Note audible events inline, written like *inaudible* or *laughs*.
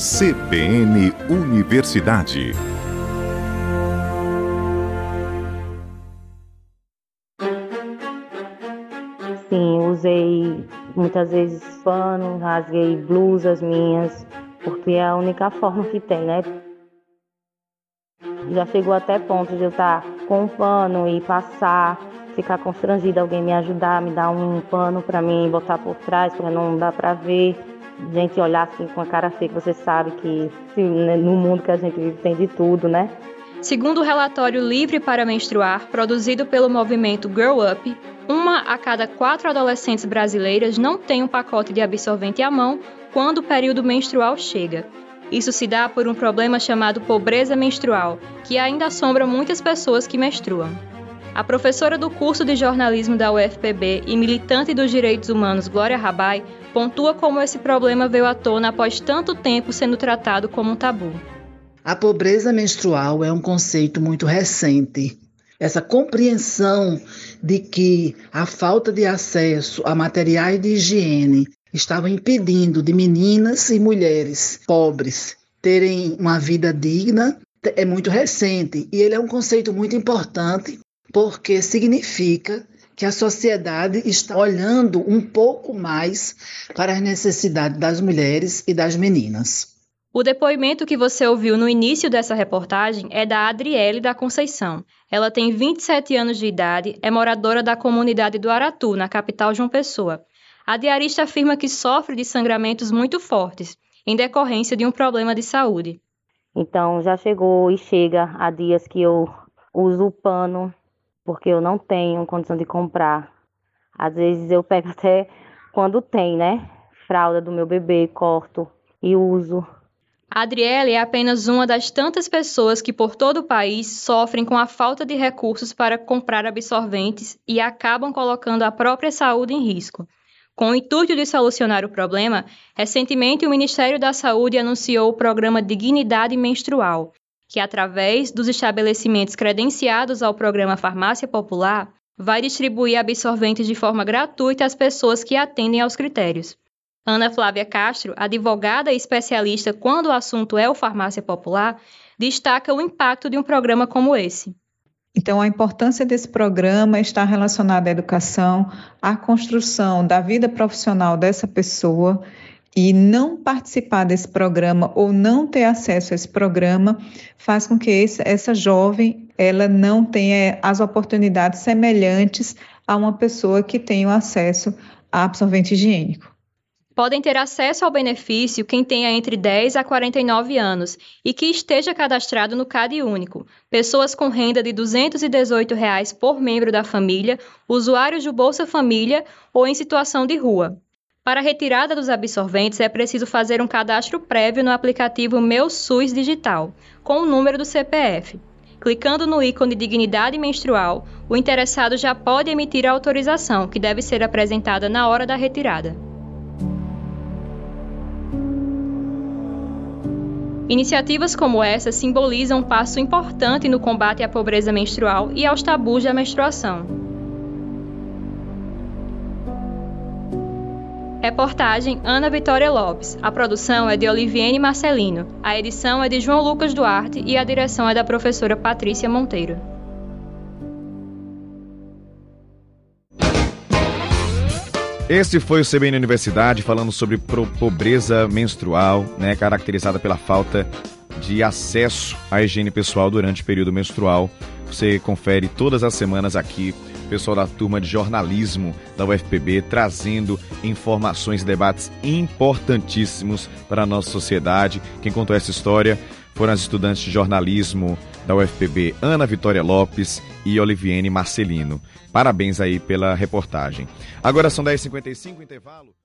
CBN Universidade. Sim, usei muitas vezes pano, rasguei blusas minhas, porque é a única forma que tem, né? Já chegou até ponto de eu estar com um pano e passar, ficar constrangida, alguém me ajudar, me dar um pano para mim, botar por trás para não dar para ver. Gente olhar assim com a cara feia, você sabe que né, no mundo que a gente vive tem de tudo, né? Segundo o relatório Livre para Menstruar, produzido pelo movimento Grow Up, uma a cada quatro adolescentes brasileiras não tem um pacote de absorvente à mão quando o período menstrual chega. Isso se dá por um problema chamado pobreza menstrual, que ainda assombra muitas pessoas que menstruam. A professora do curso de jornalismo da UFPB e militante dos direitos humanos Glória Rabai pontua como esse problema veio à tona após tanto tempo sendo tratado como um tabu. A pobreza menstrual é um conceito muito recente. Essa compreensão de que a falta de acesso a materiais de higiene estava impedindo de meninas e mulheres pobres terem uma vida digna é muito recente e ele é um conceito muito importante porque significa que a sociedade está olhando um pouco mais para as necessidades das mulheres e das meninas. O depoimento que você ouviu no início dessa reportagem é da Adriele da Conceição. Ela tem 27 anos de idade, é moradora da comunidade do Aratu, na capital João Pessoa. A diarista afirma que sofre de sangramentos muito fortes, em decorrência de um problema de saúde. Então já chegou e chega há dias que eu uso o pano porque eu não tenho condição de comprar. Às vezes eu pego *laughs* até quando tem, né? Fralda do meu bebê, corto e uso. A Adriele é apenas uma das tantas pessoas que por todo o país sofrem com a falta de recursos para comprar absorventes e acabam colocando a própria saúde em risco. Com o intuito de solucionar o problema, recentemente o Ministério da Saúde anunciou o programa Dignidade Menstrual, que, através dos estabelecimentos credenciados ao programa Farmácia Popular, vai distribuir absorventes de forma gratuita às pessoas que atendem aos critérios. Ana Flávia Castro, advogada e especialista quando o assunto é o farmácia popular, destaca o impacto de um programa como esse. Então, a importância desse programa está relacionada à educação, à construção da vida profissional dessa pessoa e não participar desse programa ou não ter acesso a esse programa faz com que esse, essa jovem ela não tenha as oportunidades semelhantes a uma pessoa que tem o acesso a absorvente higiênico. Podem ter acesso ao benefício quem tenha entre 10 a 49 anos e que esteja cadastrado no CAD único, pessoas com renda de 218 reais por membro da família, usuários do Bolsa Família ou em situação de rua. Para a retirada dos absorventes, é preciso fazer um cadastro prévio no aplicativo Meu SUS Digital, com o número do CPF. Clicando no ícone Dignidade Menstrual, o interessado já pode emitir a autorização, que deve ser apresentada na hora da retirada. Iniciativas como essa simbolizam um passo importante no combate à pobreza menstrual e aos tabus da menstruação. Reportagem Ana Vitória Lopes. A produção é de Oliviene Marcelino. A edição é de João Lucas Duarte e a direção é da professora Patrícia Monteiro. Esse foi o CBN Universidade falando sobre pobreza menstrual, né, caracterizada pela falta de acesso à higiene pessoal durante o período menstrual. Você confere todas as semanas aqui pessoal da turma de jornalismo da UFPB trazendo informações e debates importantíssimos para a nossa sociedade. Quem contou essa história foram as estudantes de jornalismo da UFPB Ana Vitória Lopes e Oliviene Marcelino. Parabéns aí pela reportagem. Agora são 10h55, intervalo.